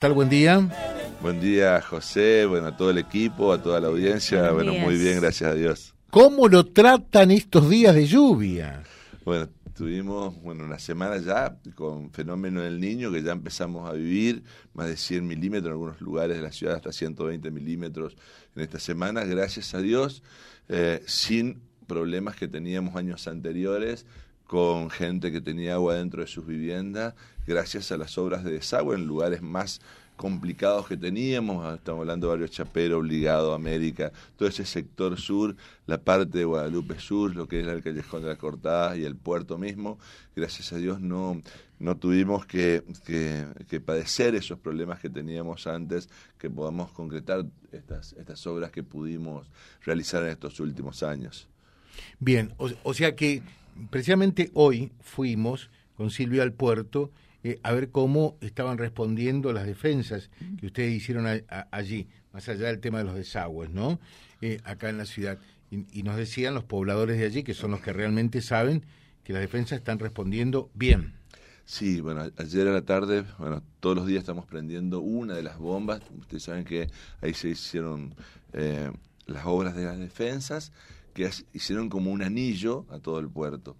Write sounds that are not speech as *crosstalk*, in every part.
tal? Buen día. Buen día, José, bueno, a todo el equipo, a toda la audiencia. bueno, muy bien, gracias a Dios. ¿Cómo lo tratan estos días de lluvia? Bueno, tuvimos bueno, una semana ya con fenómeno del niño que ya empezamos a vivir, más de 100 milímetros en algunos lugares de la ciudad, hasta 120 milímetros en esta semana, gracias a Dios, eh, sin problemas que teníamos años anteriores con gente que tenía agua dentro de sus viviendas, gracias a las obras de desagüe en lugares más complicados que teníamos, ah, estamos hablando de Barrio Chapero, Obligado, América, todo ese sector sur, la parte de Guadalupe Sur, lo que es el Callejón de la Cortada y el puerto mismo, gracias a Dios no, no tuvimos que, que, padecer esos problemas que teníamos antes, que podamos concretar estas, estas obras que pudimos realizar en estos últimos años. Bien, o sea que precisamente hoy fuimos con Silvia al puerto eh, a ver cómo estaban respondiendo las defensas que ustedes hicieron allí, más allá del tema de los desagües, ¿no? Eh, acá en la ciudad. Y, nos decían los pobladores de allí, que son los que realmente saben, que las defensas están respondiendo bien. Sí, bueno, ayer a la tarde, bueno, todos los días estamos prendiendo una de las bombas. Ustedes saben que ahí se hicieron eh, las obras de las defensas que hicieron como un anillo a todo el puerto.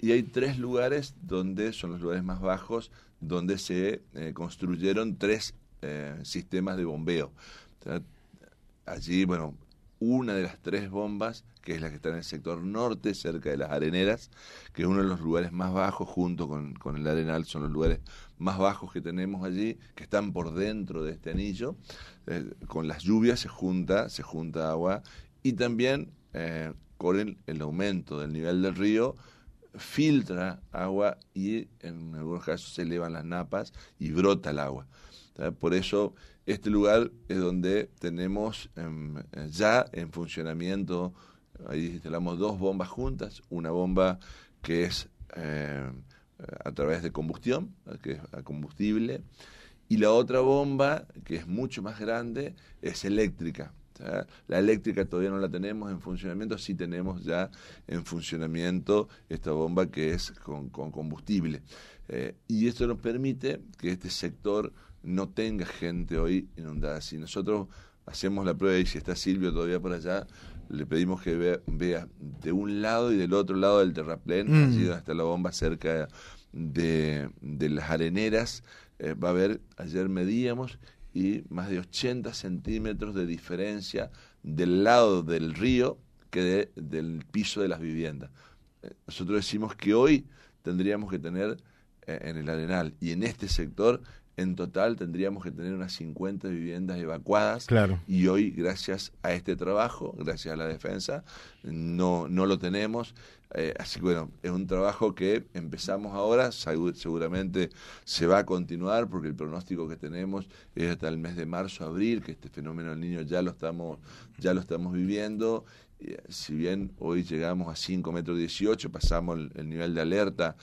Y hay tres lugares donde son los lugares más bajos, donde se eh, construyeron tres eh, sistemas de bombeo. allí, bueno, una de las tres bombas, que es la que está en el sector norte, cerca de las areneras, que es uno de los lugares más bajos, junto con, con el arenal, son los lugares más bajos que tenemos allí, que están por dentro de este anillo. Eh, con las lluvias se junta, se junta agua y también con el, aumento del nivel del río, filtra agua y en algunos casos se elevan las napas y brota el agua. Por eso este lugar es donde tenemos em, ya en funcionamiento, ahí instalamos dos bombas juntas, una bomba que es eh, a través de combustión, que es a combustible, y la otra bomba, que es mucho más grande, es eléctrica. La eléctrica todavía no la tenemos en funcionamiento, sí tenemos ya en funcionamiento esta bomba que es con, combustible. Eh, y esto nos permite que este sector no tenga gente hoy inundada. Si nosotros hacemos la prueba y si está Silvio todavía por allá, le pedimos que vea, de un lado y del otro lado del terraplén, mm. allí donde está la bomba cerca de, las areneras, eh, va a ver, ayer medíamos y más de 80 centímetros de diferencia del lado del río que del piso de las viviendas. Eh, nosotros decimos que hoy tendríamos que tener eh, en el Arenal y en este sector en total tendríamos que tener unas 50 viviendas evacuadas. Claro. Y hoy, gracias a este trabajo, gracias a la defensa, no, no lo tenemos. Eh, así que bueno, es un trabajo que empezamos ahora, seguramente se va a continuar porque el pronóstico que tenemos es hasta el mes de marzo, abril, que este fenómeno del niño ya lo estamos, ya lo estamos viviendo si bien hoy llegamos a 5 metros 18, pasamos el, nivel de alerta.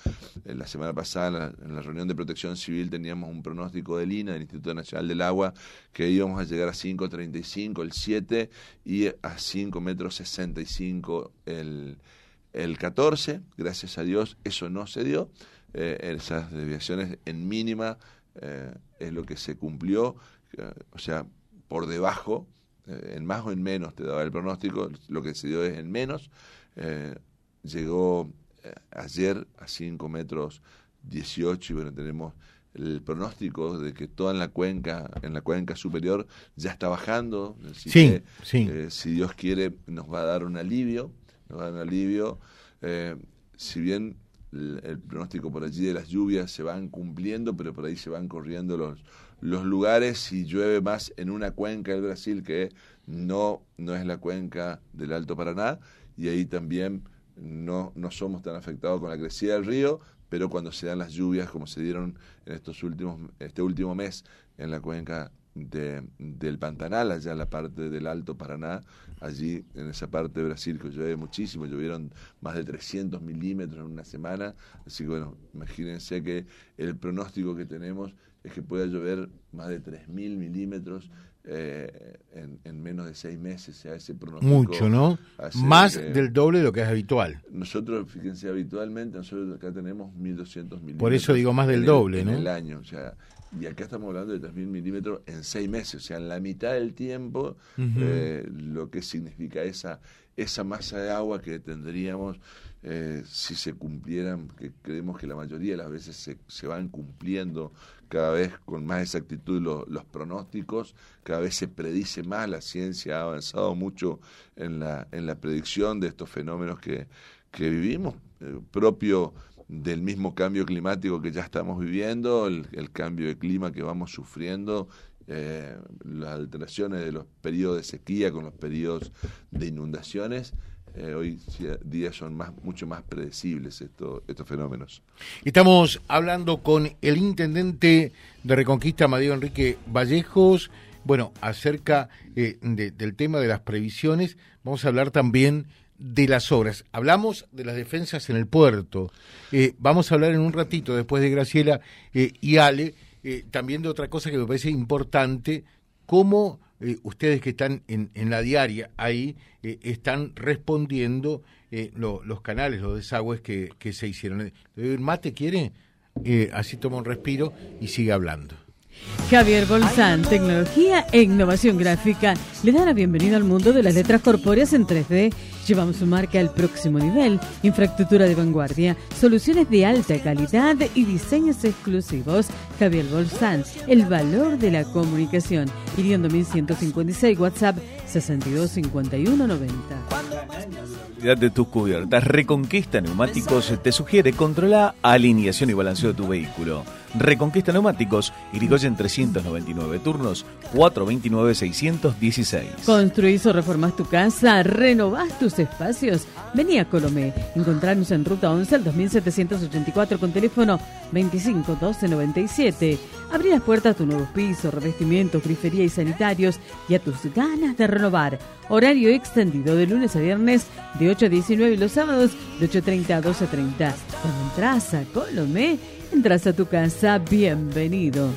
Eh, la semana pasada, en la, reunión de protección civil, teníamos un pronóstico del INA, del Instituto Nacional del Agua, que íbamos a llegar a 5.35 el 7 y a 5 metros 65 el, el 14. Gracias a Dios, eso no se dio. Eh, esas desviaciones en mínima es lo que se cumplió, o sea, por debajo eh, en más o en menos te daba el pronóstico, lo que se dio es en menos. Eh, llegó eh, ayer a 5 metros 18 y bueno, tenemos el pronóstico de que toda en la cuenca, en la cuenca superior, ya está bajando. sí, si Dios quiere, nos va a dar un alivio, nos va a dar un alivio. si bien el, pronóstico por allí de las lluvias se van cumpliendo, pero por ahí se van corriendo los, los lugares si llueve más en una cuenca del Brasil que no, no es la cuenca del Alto Paraná, y ahí también no, no somos tan afectados con la crecida del río, pero cuando se dan las lluvias como se dieron en estos últimos, este último mes en la cuenca de, del Pantanal, allá en la parte del Alto Paraná, allí en esa parte de Brasil que llueve muchísimo, llovieron más de 300 milímetros en una semana, así que bueno, imagínense que el pronóstico que tenemos es que pueda llover más de 3.000 milímetros eh, en, menos de seis meses. sea, ese Mucho, ¿no? Más del doble de lo que es habitual. Nosotros, fíjense, habitualmente nosotros acá tenemos 1.200 milímetros. Por eso digo más del doble, ¿no? En el año, o sea, y acá estamos hablando de 3.000 milímetros en seis meses, o sea, en la mitad del tiempo, eh, lo que significa esa, esa masa de agua que tendríamos eh, si se cumplieran, que creemos que la mayoría de las veces se, se van cumpliendo cada vez con más exactitud los pronósticos, cada vez se predice más, la ciencia ha avanzado mucho en la, en la predicción de estos fenómenos que, que vivimos, eh, propio del mismo cambio climático que ya estamos viviendo, el, cambio de clima que vamos sufriendo, eh, las alteraciones de los periodos de sequía con los periodos de inundaciones. Eh, hoy día son más, mucho más predecibles estos, fenómenos. Estamos hablando con el intendente de Reconquista, Amadeo Enrique Vallejos, bueno, acerca eh, del tema de las previsiones. Vamos a hablar también de las obras. Hablamos de las defensas en el puerto. Eh, vamos a hablar en un ratito, después de Graciela y Ale, también de otra cosa que me parece importante, cómo ustedes que están en, en la diaria ahí están respondiendo los canales, los desagües que, que se hicieron. ¿Mate quiere? así toma un respiro y sigue hablando. Javier Bolsán, tecnología e innovación gráfica, le da la bienvenida al mundo de las letras corpóreas en 3D. Llevamos su marca al próximo nivel, infraestructura de vanguardia, soluciones de alta calidad y diseños exclusivos. Javier Bolsán, el valor de la comunicación. Hiriendo 1156, WhatsApp 625190 de tus cubiertas. Reconquista Neumáticos te sugiere controlar alineación y balanceo de tu vehículo. Reconquista Neumáticos, Irigoyen 399 turnos, 429-616. Construís o reformas tu casa, renovás tus espacios. Vení a Colomé. Encontrarnos en Ruta 11 al 2784 con teléfono 25 12 97. Abrí las puertas a tus nuevos pisos, revestimientos, grifería y sanitarios y a tus ganas de renovar. Horario extendido de lunes a viernes de 8 a 19 y los sábados de 8.30 a 12.30. Cuando entras a Colomé, entras a tu casa, bienvenido.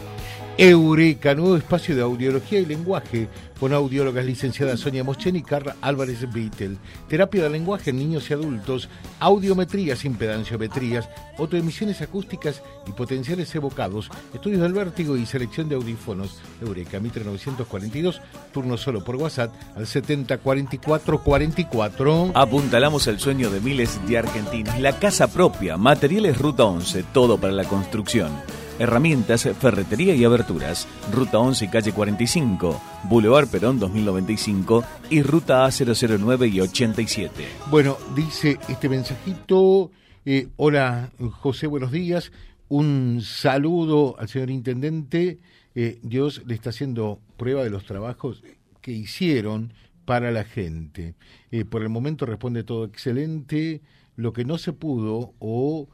Eureka, nuevo espacio de audiología y lenguaje, con audiólogas licenciadas Sonia Moschen y Carla Álvarez Vittel. Terapia de lenguaje en niños y adultos, audiometrías, impedanciometrías, autoemisiones acústicas y potenciales evocados, estudios del vértigo y selección de audífonos. Eureka, Mitre 942, turno solo por WhatsApp al 704444. Apuntalamos el sueño de miles de argentinos. La casa propia, materiales Ruta 11, todo para la construcción Herramientas, ferretería y aberturas. Ruta 11 y calle 45, Boulevard Perón 2095 y Ruta A009 y 87. Bueno, dice este mensajito. Eh, hola José, buenos días. Un saludo al señor Intendente. Eh, Dios le está haciendo prueba de los trabajos que hicieron para la gente. Eh, por el momento responde todo excelente. Lo que no se pudo o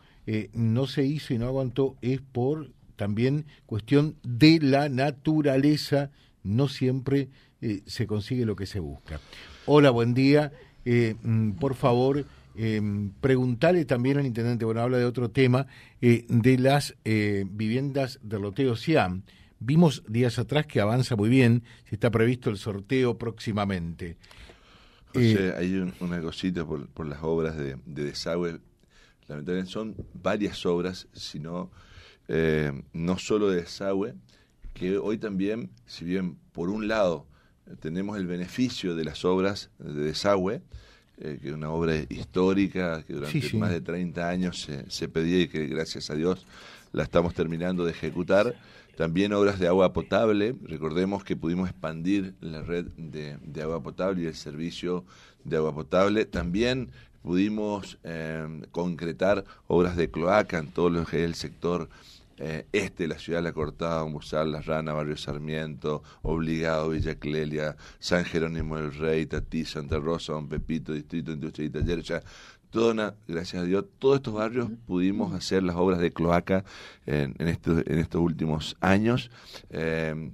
no se hizo y no aguantó es por también cuestión de la naturaleza, no siempre eh, se consigue lo que se busca. Hola, buen día. Eh, mm, por favor, preguntale también al intendente, bueno, habla de otro tema, de las viviendas del loteo Siam. Vimos días atrás que avanza muy bien, si está previsto el sorteo próximamente. hay una cosita por, por las obras de, de desagüe lamentablemente son varias obras, sino eh, no solo de desagüe, que hoy también, si bien por un lado tenemos el beneficio de las obras de desagüe, eh, que es una obra histórica que durante más de 30 años se, se, pedía y que gracias a Dios la estamos terminando de ejecutar. También obras de agua potable. Recordemos que pudimos expandir la red de, de agua potable y el servicio de agua potable. También pudimos eh, concretar obras de cloaca en todo lo que es el sector eh, este la ciudad, La Cortada, Musal, La Rana, Barrio Sarmiento, Obligado, Villa Clelia, San Jerónimo del Rey, Tatí, Santa Rosa, Don Pepito, Distrito Industria y Taller, ya toda gracias a Dios, todos estos barrios pudimos hacer las obras de cloaca en, en, en estos últimos años. Eh,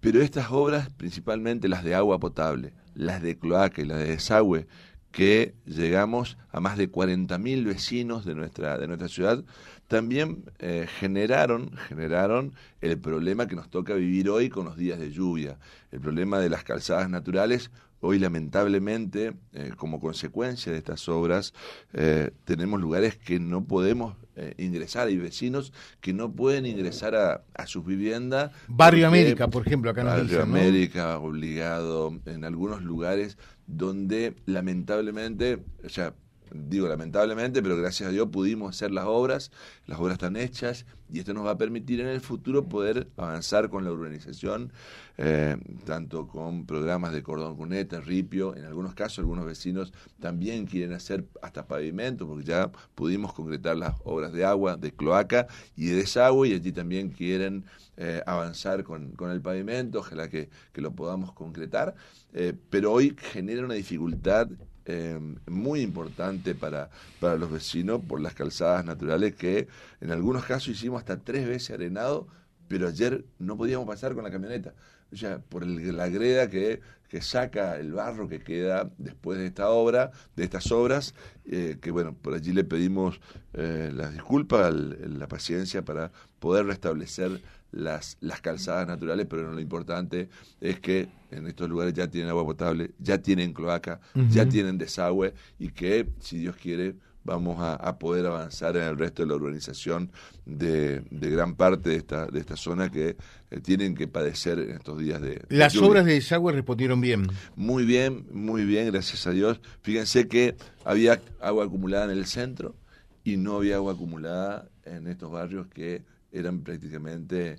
pero estas obras, principalmente las de agua potable, las de cloaca y las de desagüe, que llegamos a más de 40.000 vecinos de nuestra, de nuestra ciudad, también eh, generaron, generaron el problema que nos toca vivir hoy con los días de lluvia, el problema de las calzadas naturales. Hoy lamentablemente, eh, como consecuencia de estas obras, eh, tenemos lugares que no podemos ingresar, hay vecinos que no pueden ingresar a, a sus viviendas. Barrio América, por ejemplo, acá nos Barrio América, obligado, en algunos lugares donde lamentablemente, o sea, digo lamentablemente, pero gracias a Dios pudimos hacer las obras, las obras están hechas y esto nos va a permitir en el futuro poder avanzar con la urbanización, eh, tanto con programas de cordón cuneta, ripio, en algunos casos algunos vecinos también quieren hacer hasta pavimento, porque ya pudimos concretar las obras de agua, de cloaca y de desagüe y allí también quieren eh, avanzar con, con, el pavimento, ojalá que, que lo podamos concretar, eh, pero hoy genera una dificultad eh, muy importante para, para los vecinos por las calzadas naturales que en algunos casos hicimos hasta tres veces arenado, pero ayer no podíamos pasar con la camioneta. O sea, por el, la greda que, que saca el barro que queda después de esta obra, de estas obras, eh, que bueno, por allí le pedimos eh, las disculpas, la paciencia para poder restablecer las, las calzadas naturales, pero lo importante es que en estos lugares ya tienen agua potable, ya tienen cloaca, ya tienen desagüe y que, si Dios quiere, vamos a, poder avanzar en el resto de la urbanización de, gran parte de esta, de esta zona que eh, tienen que padecer en estos días de... Las obras de desagüe respondieron bien. Muy bien, muy bien, gracias a Dios. Fíjense que había agua acumulada en el centro y no había agua acumulada en estos barrios que eran prácticamente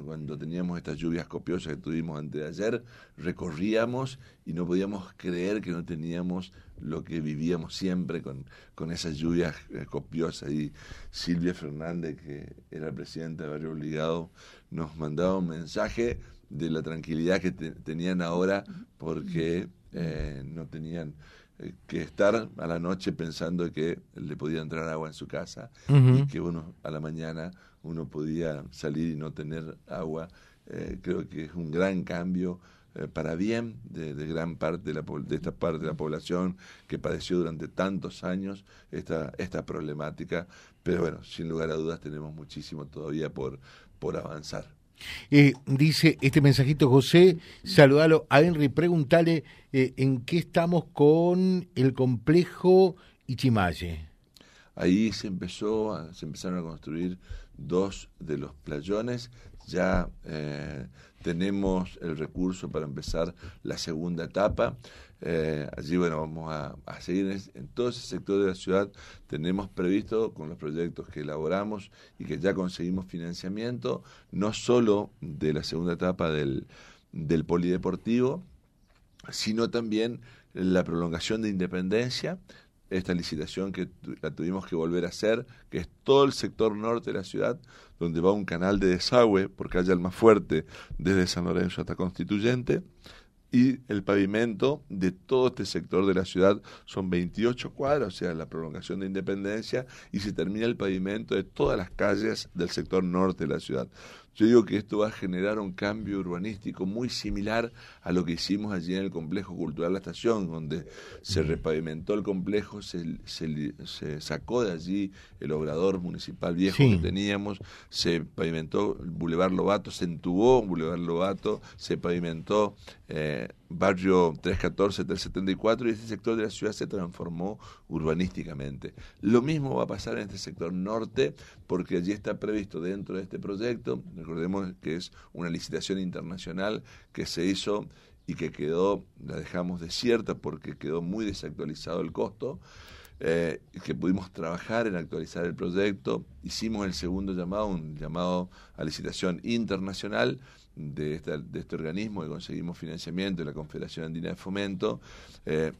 cuando teníamos estas lluvias copiosas que tuvimos antes de ayer, recorríamos y no podíamos creer que no teníamos lo que vivíamos siempre con, con esas lluvias eh, copiosas. Y Silvia Fernández, que era el presidente de Barrio Obligado, nos mandaba un mensaje de la tranquilidad que tenían ahora porque eh, no tenían eh, que estar a la noche pensando que le podía entrar agua en su casa y que uno a la mañana uno podía salir y no tener agua. Eh, creo que es un gran cambio eh, para bien de, gran parte de, la, de, esta parte de la población que padeció durante tantos años esta, esta problemática. Pero bueno, sin lugar a dudas tenemos muchísimo todavía por, por avanzar. Eh, dice este mensajito José, saludalo a Henry, pregúntale en qué estamos con el complejo Ichimaye. Ahí se empezó, se empezaron a construir dos de los playones. Ya eh, tenemos el recurso para empezar la segunda etapa. Eh, allí, bueno, vamos a, seguir en, todo ese sector de la ciudad. Tenemos previsto con los proyectos que elaboramos y que ya conseguimos financiamiento, no solo de la segunda etapa del, del polideportivo, sino también la prolongación de Independencia, esta licitación que la tuvimos que volver a hacer, que es todo el sector norte de la ciudad, donde va un canal de desagüe por calle Almafuerte desde San Lorenzo hasta Constituyente, y el pavimento de todo este sector de la ciudad son 28 cuadras, o sea, la prolongación de Independencia, y se termina el pavimento de todas las calles del sector norte de la ciudad. Yo digo que esto va a generar un cambio urbanístico muy similar a lo que hicimos allí en el complejo cultural La Estación, donde se repavimentó el complejo, se, se, sacó de allí el obrador municipal viejo que teníamos, se pavimentó el Boulevard Lobato, se entubó Boulevard Lobato, se pavimentó eh, barrio 314, 374 y este sector de la ciudad se transformó urbanísticamente. Lo mismo va a pasar en este sector norte porque allí está previsto dentro de este proyecto, recordemos que es una licitación internacional que se hizo y que quedó, la dejamos desierta porque quedó muy desactualizado el costo, eh, que pudimos trabajar en actualizar el proyecto, hicimos el segundo llamado, un llamado a licitación internacional, de, de este organismo que conseguimos financiamiento de la Confederación Andina de Fomento. Eh,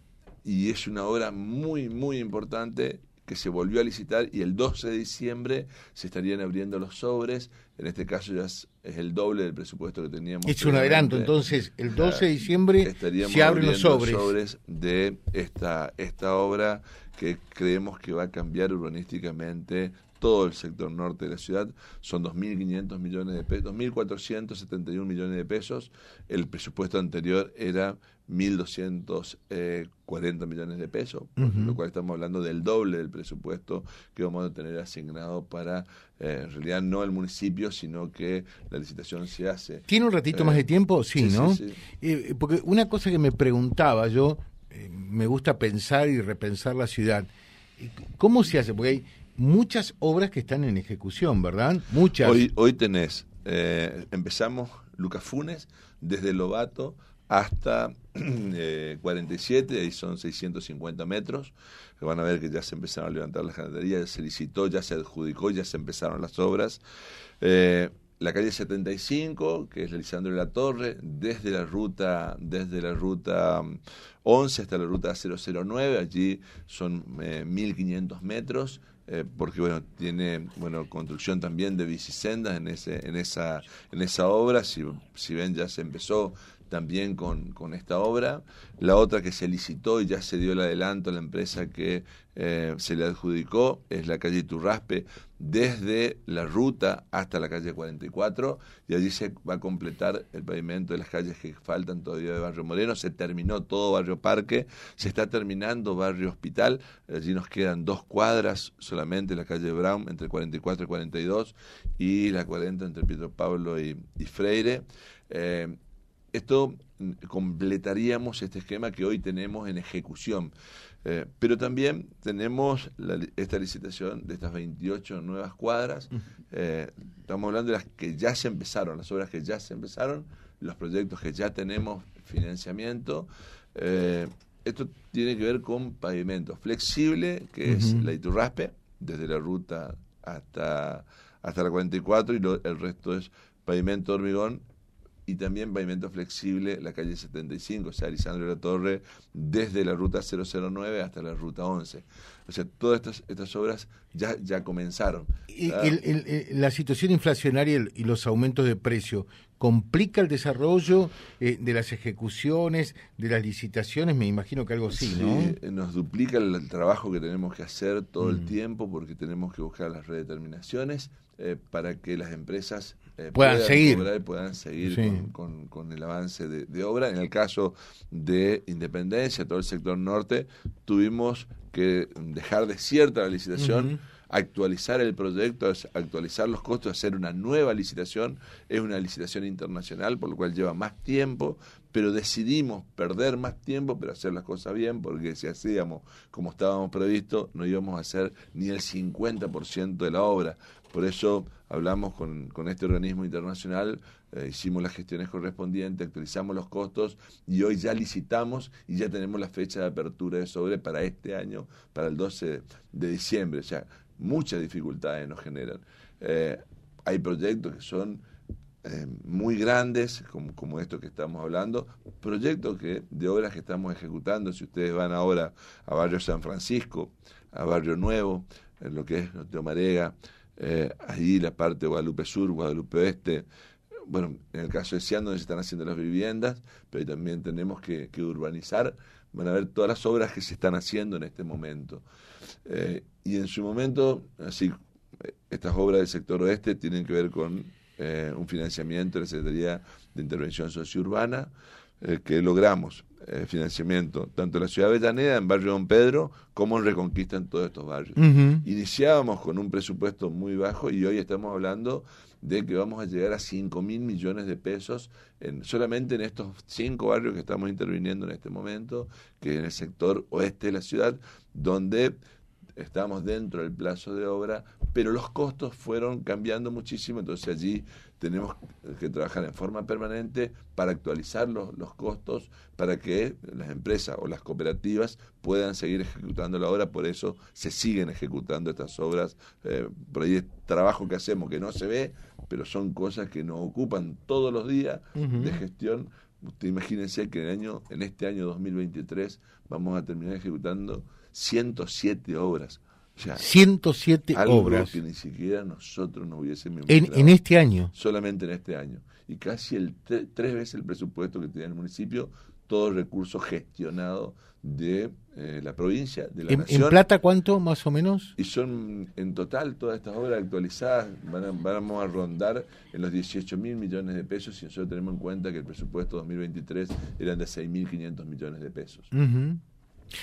y es una obra muy, muy importante que se volvió a licitar y el 12 de diciembre se estarían abriendo los sobres. En este caso ya es, el doble del presupuesto que teníamos. Es un adelanto, entonces el 12 de diciembre se abren los sobres. los sobres de esta, esta obra que creemos que va a cambiar urbanísticamente todo el sector norte de la ciudad son 2.500 millones de pesos, 2.471 millones de pesos. El presupuesto anterior era 1.240 millones de pesos, por lo cual estamos hablando del doble del presupuesto que vamos a tener asignado para, eh, en realidad no el municipio, sino que la licitación se hace. ¿Tiene un ratito más de tiempo? Sí, ¿no? porque una cosa que me preguntaba yo, me gusta pensar y repensar la ciudad. ¿Cómo se hace? Porque hay muchas obras que están en ejecución, ¿verdad? Muchas. Hoy, tenés, eh, empezamos Lucas Funes, desde Lobato hasta 47, *clears throat* eh, ahí son 650 metros. Van a ver que ya se empezaron a levantar las ganaderías, ya se licitó, ya se adjudicó, ya se empezaron las obras. Eh, la calle 75, que es la Lisandro de la Torre, desde la ruta, desde la ruta 11 hasta la ruta 009, allí son 1500 eh, metros, eh, porque bueno, tiene bueno construcción también de bicisendas en ese, en esa, en esa obra, si, si ven ya se empezó también con, con, esta obra. La otra que se licitó y ya se dio el adelanto a la empresa que eh, se le adjudicó es la calle Turraspe, desde la ruta hasta la calle 44, y allí se va a completar el pavimento de las calles que faltan todavía de Barrio Moreno. Se terminó todo Barrio Parque, se está terminando Barrio Hospital, allí nos quedan dos cuadras solamente, la calle Brown entre 44 y 42, y la 40 entre Pietro Pablo y, Freire. Eh, esto mm, completaríamos este esquema que hoy tenemos en ejecución. Eh, pero también tenemos esta licitación de estas 28 nuevas cuadras. Eh, estamos hablando de las que ya se empezaron, las obras que ya se empezaron, los proyectos que ya tenemos financiamiento. Eh, esto tiene que ver con pavimento flexible, que es la Iturraspe, desde la ruta hasta, hasta la 44, y el resto es pavimento hormigón y también pavimento flexible la calle 75, o sea, Lisandro de la Torre, desde la ruta 009 hasta la ruta 11. O sea, todas estas, estas obras ya, ya comenzaron. ¿Y la situación inflacionaria y los aumentos de precio complica el desarrollo eh, de las ejecuciones, de las licitaciones? Me imagino que algo sí, ¿no? Sí, nos duplica el, trabajo que tenemos que hacer todo el mm. tiempo porque tenemos que buscar las redeterminaciones eh, para que las empresas eh, puedan, seguir. puedan seguir con, el avance de, obra. En el caso de Independencia, todo el sector norte, tuvimos que dejar desierta la licitación. Actualizar el proyecto, actualizar los costos, hacer una nueva licitación. Es una licitación internacional, por lo cual lleva más tiempo, pero decidimos perder más tiempo, pero hacer las cosas bien, porque si hacíamos como estábamos previsto, no íbamos a hacer ni el 50% de la obra. Por eso hablamos con, con este organismo internacional, eh, hicimos las gestiones correspondientes, actualizamos los costos y hoy ya licitamos y ya tenemos la fecha de apertura de sobre para este año, para el 12 de diciembre. O sea, muchas dificultades nos generan. Eh, hay proyectos que son eh, muy grandes, como, como esto que estamos hablando, proyectos que de obras que estamos ejecutando. Si ustedes van ahora a Barrio San Francisco, a Barrio Nuevo, en lo que es Marega, eh, ahí la parte de Guadalupe Sur, Guadalupe Oeste, bueno, en el caso de Cian, donde se están haciendo las viviendas, pero también tenemos que, urbanizar, van a ver todas las obras que se están haciendo en este momento. Eh, y en su momento, así, estas obras del sector oeste tienen que ver con eh, un financiamiento de la Secretaría de Intervención Sociourbana, eh, que logramos eh, financiamiento tanto en la ciudad de Avellaneda, en barrio Don Pedro, como en Reconquista en todos estos barrios. Iniciábamos con un presupuesto muy bajo y hoy estamos hablando de que vamos a llegar a 5 mil millones de pesos en, solamente en estos cinco barrios que estamos interviniendo en este momento, que en el sector oeste de la ciudad, donde estamos dentro del plazo de obra, pero los costos fueron cambiando muchísimo, entonces allí tenemos que trabajar en forma permanente para actualizar los, los costos, para que las empresas o las cooperativas puedan seguir ejecutando la obra, por eso se siguen ejecutando estas obras, eh, por ahí es trabajo que hacemos que no se ve, pero son cosas que nos ocupan todos los días de gestión. Usted imagínense que en, el año, en este año 2023 vamos a terminar ejecutando 107 obras. O sea, 107 algo obras. que ni siquiera nosotros nos hubiésemos en, en este año. Solamente en este año. Y casi el tres veces el presupuesto que tiene el municipio, todo el recurso gestionado de eh, la provincia, de la ¿En, nación. ¿En plata cuánto más o menos? Y son en total todas estas obras actualizadas van a, vamos a rondar en los 18 mil millones de pesos si nosotros tenemos en cuenta que el presupuesto 2023 eran de 6.500 millones de pesos.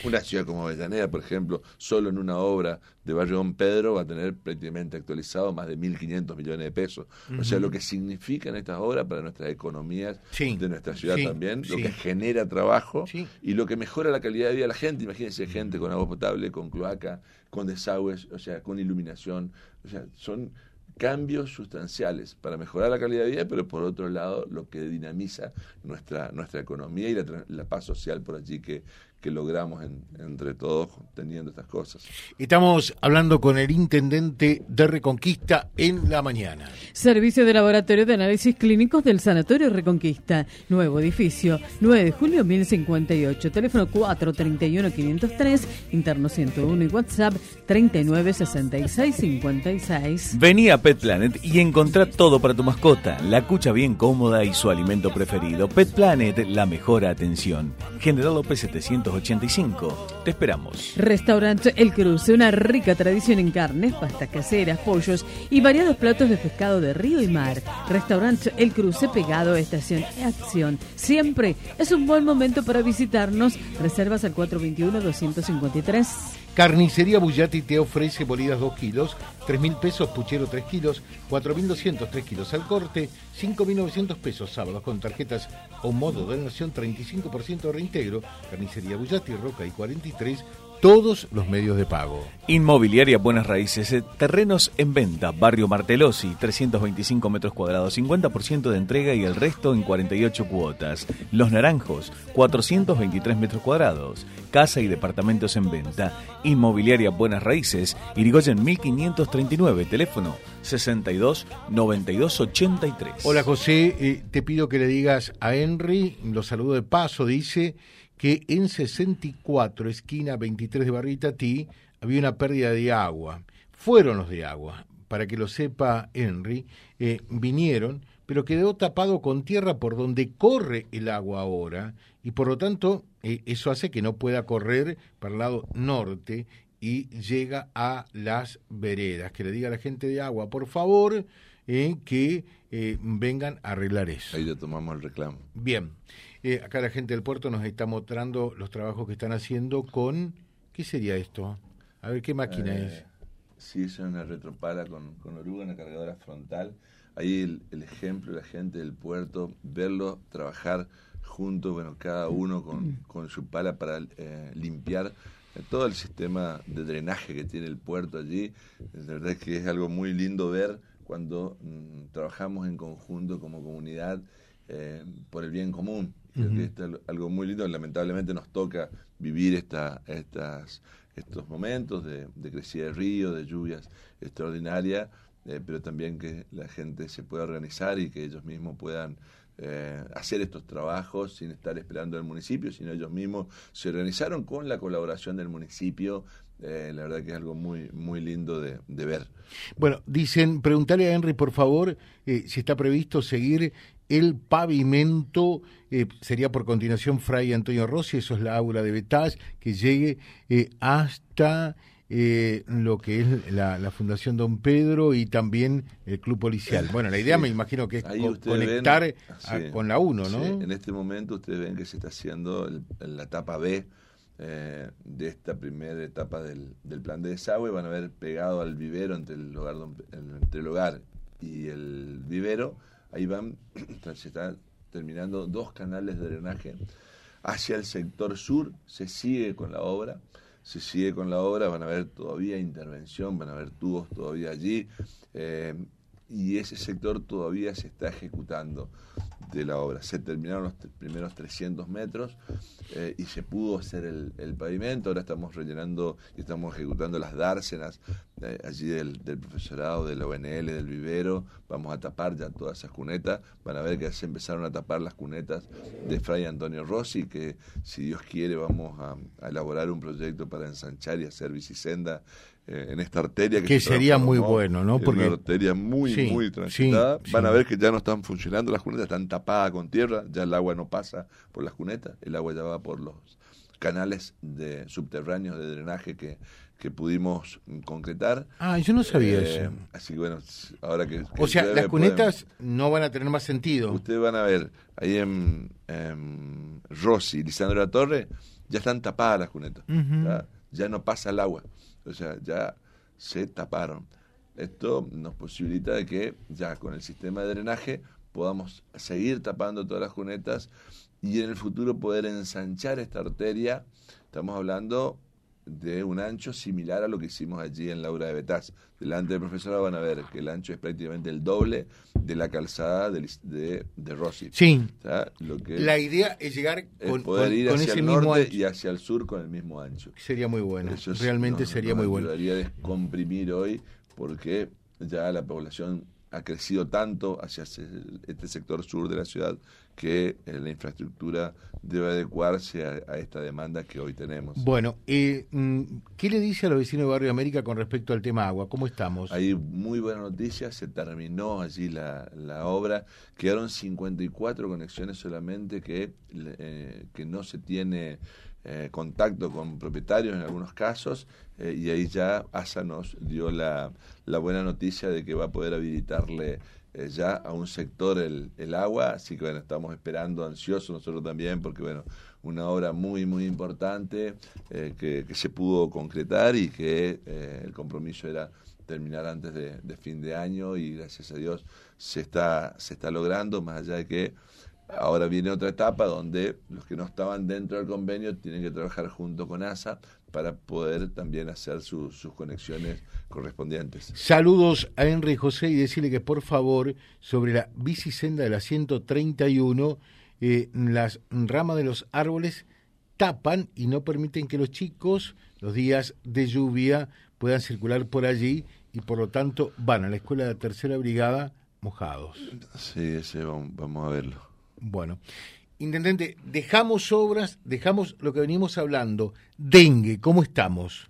Una ciudad como Avellaneda, por ejemplo, solo en una obra de Barrio Don Pedro va a tener prácticamente actualizado más de 1.500 millones de pesos. O sea, lo que significan estas obras para nuestras economías Sí, de nuestra ciudad sí, también, lo sí. que genera trabajo y lo que mejora la calidad de vida de la gente. Imagínense gente con agua potable, con cloaca, con desagües, o sea, con iluminación. O sea, son cambios sustanciales para mejorar la calidad de vida, pero por otro lado lo que dinamiza nuestra nuestra economía y la, la paz social por allí que, que logramos en- entre todos teniendo estas cosas. Estamos hablando con el intendente de Reconquista en la mañana. Servicio de Laboratorio de Análisis Clínicos del Sanatorio Reconquista. Nuevo edificio, 9 de julio 1058. Teléfono 431-503, interno 101 y WhatsApp 396656. Vení a Pet Planet y encontrá todo para tu mascota, la cucha bien cómoda y su alimento preferido. Pet Planet, la mejor atención. General López 785. Te esperamos. Restaurante El Cruce, una rica tradición en carnes, pastas caseras, pollos y variados platos de pescado de río y mar. Restaurante El Cruce pegado a Estación Acción. Siempre es un buen momento para visitarnos. Reservas al 421-253. Carnicería Bullati te ofrece bolidas 2 kilos, 3 mil pesos, puchero 3 kilos, 4.200 3 kilos al corte, 5.900 pesos sábados con tarjetas o modo de donación, 35% de reintegro. Carnicería Bullati, Roca y 43, todos los medios de pago. Inmobiliaria Buenas Raíces, eh, terrenos en venta, barrio Martelosi, 325 metros cuadrados, 50% de entrega y el resto en 48 cuotas. Los Naranjos, 423 metros cuadrados, casa y departamentos en venta. Inmobiliaria Buenas Raíces, Irigoyen 1539, teléfono 62 92 83. Hola José, eh, te pido que le digas a Henry, lo saludo de paso, dice que en 64, esquina 23 de Barritatí, había una pérdida de agua. Fueron los de agua, para que lo sepa Henry, eh, vinieron, pero quedó tapado con tierra por donde corre el agua ahora, y por lo tanto eh, eso hace que no pueda correr para el lado norte y llega a las veredas. Que le diga a la gente de agua, por favor, eh, que vengan a arreglar eso. Ahí ya tomamos el reclamo. Bien, eh, acá la gente del puerto nos está mostrando los trabajos que están haciendo con... ¿Qué sería esto? A ver, ¿qué máquina Eh, es? Sí, es una retropala con, con oruga, una cargadora frontal. Ahí el, el ejemplo, la gente del puerto, verlo trabajar juntos, bueno, cada uno con, con su pala para eh, limpiar eh, todo el sistema de drenaje que tiene el puerto allí. La verdad es que es algo muy lindo ver cuando mm, trabajamos en conjunto como comunidad eh, por el bien común. Creo que algo muy lindo. Lamentablemente nos toca vivir esta, estas, estos momentos de, de crecida de río, de lluvias extraordinarias, eh, pero también que la gente se pueda organizar y que ellos mismos puedan eh, hacer estos trabajos sin estar esperando al municipio, sino ellos mismos se organizaron con la colaboración del municipio. Eh, la verdad que es algo muy, muy lindo de, de ver. Bueno, dicen, preguntale a Henry, por favor, eh, si está previsto seguir el pavimento, eh, sería por continuación Fray Antonio Rossi, eso es la aula de Betage, que llegue eh, hasta eh, lo que es la, la Fundación Don Pedro y también el Club Policial. Bueno, la idea Sí. me imagino que es co- conectar ven- a- sí, con la 1, ¿no? sí, en este momento ustedes ven que se está haciendo el- la etapa B eh, de esta primera etapa del, del plan de desagüe. Van a ver pegado al vivero entre el hogar, entre el hogar y el vivero. Ahí van, *clears throat* se están terminando dos canales de drenaje hacia el sector sur. Se sigue con la obra. Se sigue con la obra, van a ver todavía intervención, van a ver tubos todavía allí. eh, y ese sector todavía se está ejecutando de la obra. Se terminaron los primeros 300 metros eh, y se pudo hacer el, el pavimento. Ahora estamos rellenando y estamos ejecutando las dársenas eh, allí del, del profesorado, del ONL, del vivero. Vamos a tapar ya todas esas cunetas. Van a ver que se empezaron a tapar las cunetas de Fray Antonio Rossi, que si Dios quiere vamos a, a elaborar un proyecto para ensanchar y hacer bicisenda en esta arteria. Que se sería muy bueno, ¿no? en Porque- una arteria muy, Sí, muy sí, transitada. Van a ver que ya no están funcionando las cunetas, están tapada con tierra, ya el agua no pasa por las cunetas, el agua ya va por los canales de subterráneos de drenaje que, que pudimos concretar. Ah, yo no sabía eh, eso. Así que bueno, ahora que... o sea, las cunetas no van a tener más sentido. Ustedes van a ver, ahí en, Rossi y Lisandro de la Torre, ya están tapadas las cunetas. ya no pasa el agua. O sea, ya se taparon. Esto nos posibilita de que ya con el sistema de drenaje podamos seguir tapando todas las cunetas y en el futuro poder ensanchar esta arteria. Estamos hablando de un ancho similar a lo que hicimos allí en Laura de Betás. Delante del profesor van a ver que el ancho es prácticamente el doble de la calzada de, de, Rossi. Sí. la idea es llegar con, poder ir hacia el norte y hacia el sur con el mismo ancho. Sería muy bueno. Realmente sería muy bueno. Ayudaría a descomprimir hoy porque ya la población ha crecido tanto hacia este sector sur de la ciudad que eh, la infraestructura debe adecuarse a, esta demanda que hoy tenemos. Bueno, eh, mm, ¿qué le dice a los vecinos de Barrio América con respecto al tema agua? ¿Cómo estamos? Hay muy buena noticia, se terminó allí la, la obra, quedaron 54 conexiones solamente que, eh, que no se tiene eh, contacto con propietarios en algunos casos eh, y ahí ya ASA nos dio la, la, buena noticia de que va a poder habilitarle eh, ya a un sector el, el, agua, así que bueno, estamos esperando ansiosos nosotros también porque bueno, una obra muy muy importante que, que, se pudo concretar y que el compromiso era terminar antes de, de, fin de año y gracias a Dios se está, se está logrando, más allá de que Ahora viene otra etapa donde los que no estaban dentro del convenio tienen que trabajar junto con ASA para poder también hacer sus conexiones correspondientes. Saludos a Henry José y decirle que por favor sobre la bicisenda de la 131 eh, las ramas de los árboles tapan y no permiten que los chicos los días de lluvia puedan circular por allí y por lo tanto van a la escuela de tercera brigada mojados. Sí, ese vamos a verlo. Bueno, intendente, dejamos obras, dejamos lo que venimos hablando. Dengue, ¿cómo estamos?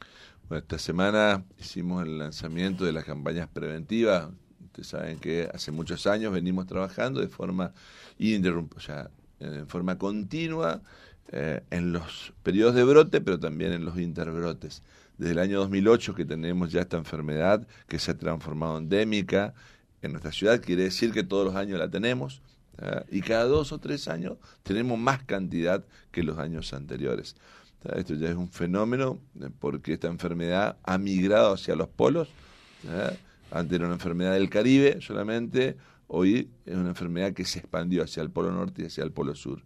Bueno, esta semana hicimos el lanzamiento de las campañas preventivas. Ustedes saben que hace muchos años venimos trabajando de forma o en forma continua eh, en los periodos de brote, pero también en los interbrotes. Desde el año 2008 que tenemos ya esta enfermedad que se ha transformado endémica en nuestra ciudad, quiere decir que todos los años la tenemos y cada dos o tres años tenemos más cantidad que los años anteriores. Esto ya es un fenómeno eh, porque esta enfermedad ha migrado hacia los polos. Antes era una enfermedad del Caribe solamente, hoy es una enfermedad que se expandió hacia el polo norte y hacia el polo sur.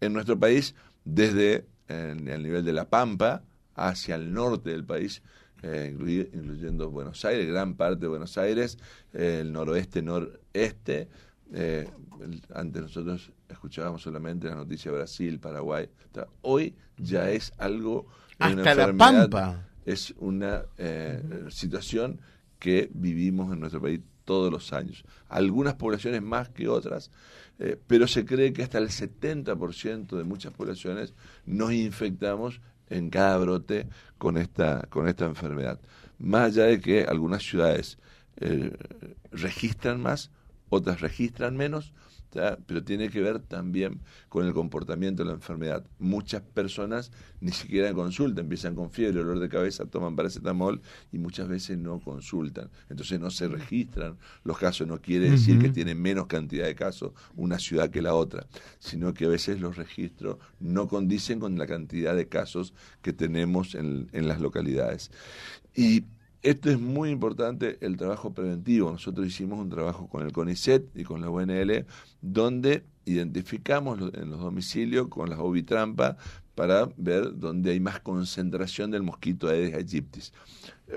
En nuestro país, desde el nivel de la Pampa hacia el norte del país, eh, incluyendo Buenos Aires, gran parte de Buenos Aires, el noroeste, noreste, eh, antes nosotros escuchábamos solamente las noticias de Brasil, Paraguay. Hoy ya es algo. Hasta la Pampa. Es una eh, situación que vivimos en nuestro país todos los años. Algunas poblaciones más que otras, eh, pero se cree que hasta el 70% de muchas poblaciones nos infectamos en cada brote con esta, con esta enfermedad. Más allá de que algunas ciudades eh, registran más, otras registran menos, pero tiene que ver también con el comportamiento de la enfermedad. Muchas personas ni siquiera consultan, empiezan con fiebre, dolor de cabeza, toman paracetamol y muchas veces no consultan. Entonces no se registran los casos, no quiere decir que tiene menos cantidad de casos una ciudad que la otra, sino que a veces los registros no condicen con la cantidad de casos que tenemos en, en las localidades. Y esto es muy importante, el trabajo preventivo. Nosotros hicimos un trabajo con el CONICET y con la UNL, donde identificamos en los domicilios con las ovitrampas para ver dónde hay más concentración del mosquito Aedes aegyptis.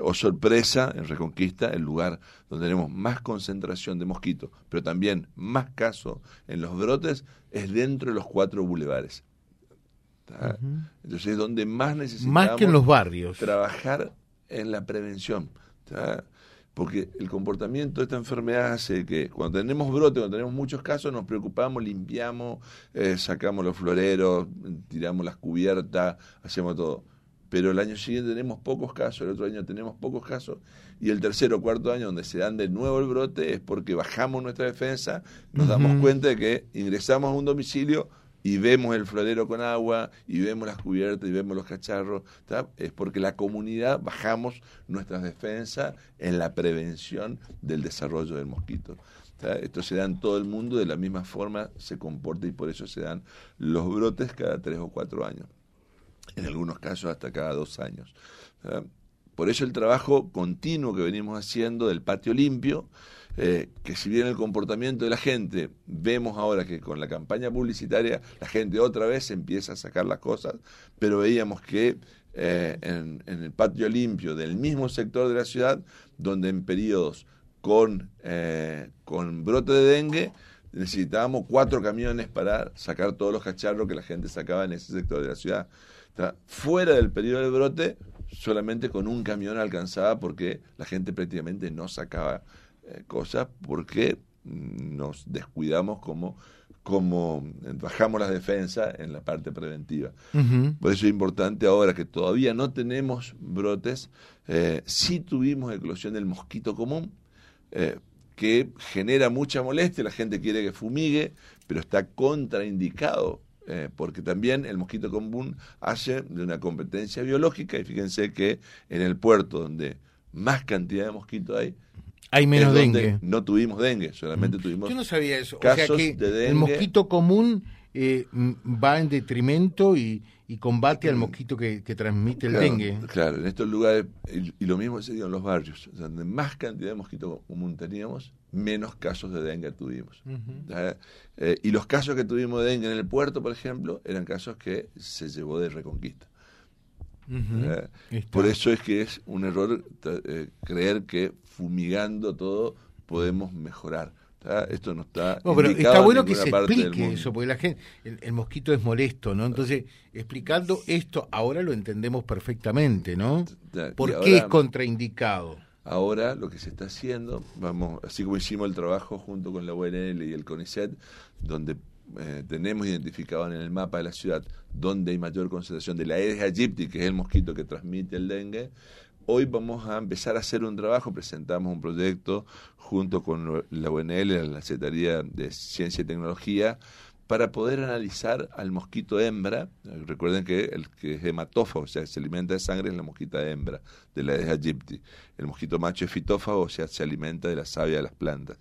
O sorpresa, en Reconquista, el lugar donde tenemos más concentración de mosquitos, pero también más casos en los brotes, es dentro de los cuatro bulevares. Entonces es donde más necesitamos más que en los barrios. trabajar en la prevención. Porque el comportamiento de esta enfermedad hace que cuando tenemos brote, cuando tenemos muchos casos, nos preocupamos, limpiamos, eh, sacamos los floreros, tiramos las cubiertas, hacemos todo. pero el año siguiente tenemos pocos casos, el otro año tenemos pocos casos, y el tercer o cuarto año donde se dan de nuevo el brote es porque bajamos nuestra defensa, nos damos cuenta de que ingresamos a un domicilio y vemos el florero con agua, y vemos las cubiertas, y vemos los cacharros, es porque la comunidad bajamos nuestras defensas en la prevención del desarrollo del mosquito. Esto se da en todo el mundo, de la misma forma se comporta y por eso se dan los brotes cada tres o cuatro años en algunos casos hasta cada dos años. Por eso el trabajo continuo que venimos haciendo del patio limpio, eh, que si bien el comportamiento de la gente, vemos ahora que con la campaña publicitaria la gente otra vez empieza a sacar las cosas, pero veíamos que eh, en, el patio limpio del mismo sector de la ciudad, donde en periodos con, eh, con brote de dengue, necesitábamos cuatro camiones para sacar todos los cacharros que la gente sacaba en ese sector de la ciudad. Fuera del periodo de brote, solamente con un camión alcanzaba porque la gente prácticamente no sacaba eh, cosas porque nos descuidamos como como bajamos las defensas en la parte preventiva. Por eso es importante ahora que todavía no tenemos brotes, eh, sí tuvimos eclosión del mosquito común, eh, que genera mucha molestia, la gente quiere que fumigue, pero está contraindicado eh, porque también el mosquito común hace de una competencia biológica y fíjense que en el puerto donde más cantidad de mosquitos hay, hay menos dengue. No tuvimos dengue, solamente tuvimos. Yo no sabía eso. o sea que el mosquito común eh, va en detrimento y, combate al mosquito que, transmite el dengue. Claro, en estos lugares, y, lo mismo se dio en los barrios, donde más cantidad de mosquito común teníamos, menos casos de dengue tuvimos. Eh, y los casos que tuvimos de dengue en el puerto, por ejemplo, eran casos que se llevó de reconquista. Por eso es que es un error eh, creer que fumigando todo podemos mejorar. Esto no está. No, pero está bueno que se explique eso, porque la gente, el, mosquito es molesto, ¿no? Entonces, explicando esto, ahora lo entendemos perfectamente, ¿no? ¿Por qué es contraindicado? Ahora lo que se está haciendo, vamos, así como hicimos el trabajo junto con la UNL y el CONICET, donde eh, tenemos identificado en el mapa de la ciudad donde hay mayor concentración de la Aedes aegypti, que es el mosquito que transmite el dengue, hoy vamos a empezar a hacer un trabajo, presentamos un proyecto junto con la UNL, la Secretaría de Ciencia y Tecnología, para poder analizar al mosquito hembra. Recuerden que el que es hematófago, o sea, se alimenta de sangre, es la mosquita hembra, de la Aedes aegypti. El mosquito macho es fitófago, o sea, se alimenta de la savia de las plantas.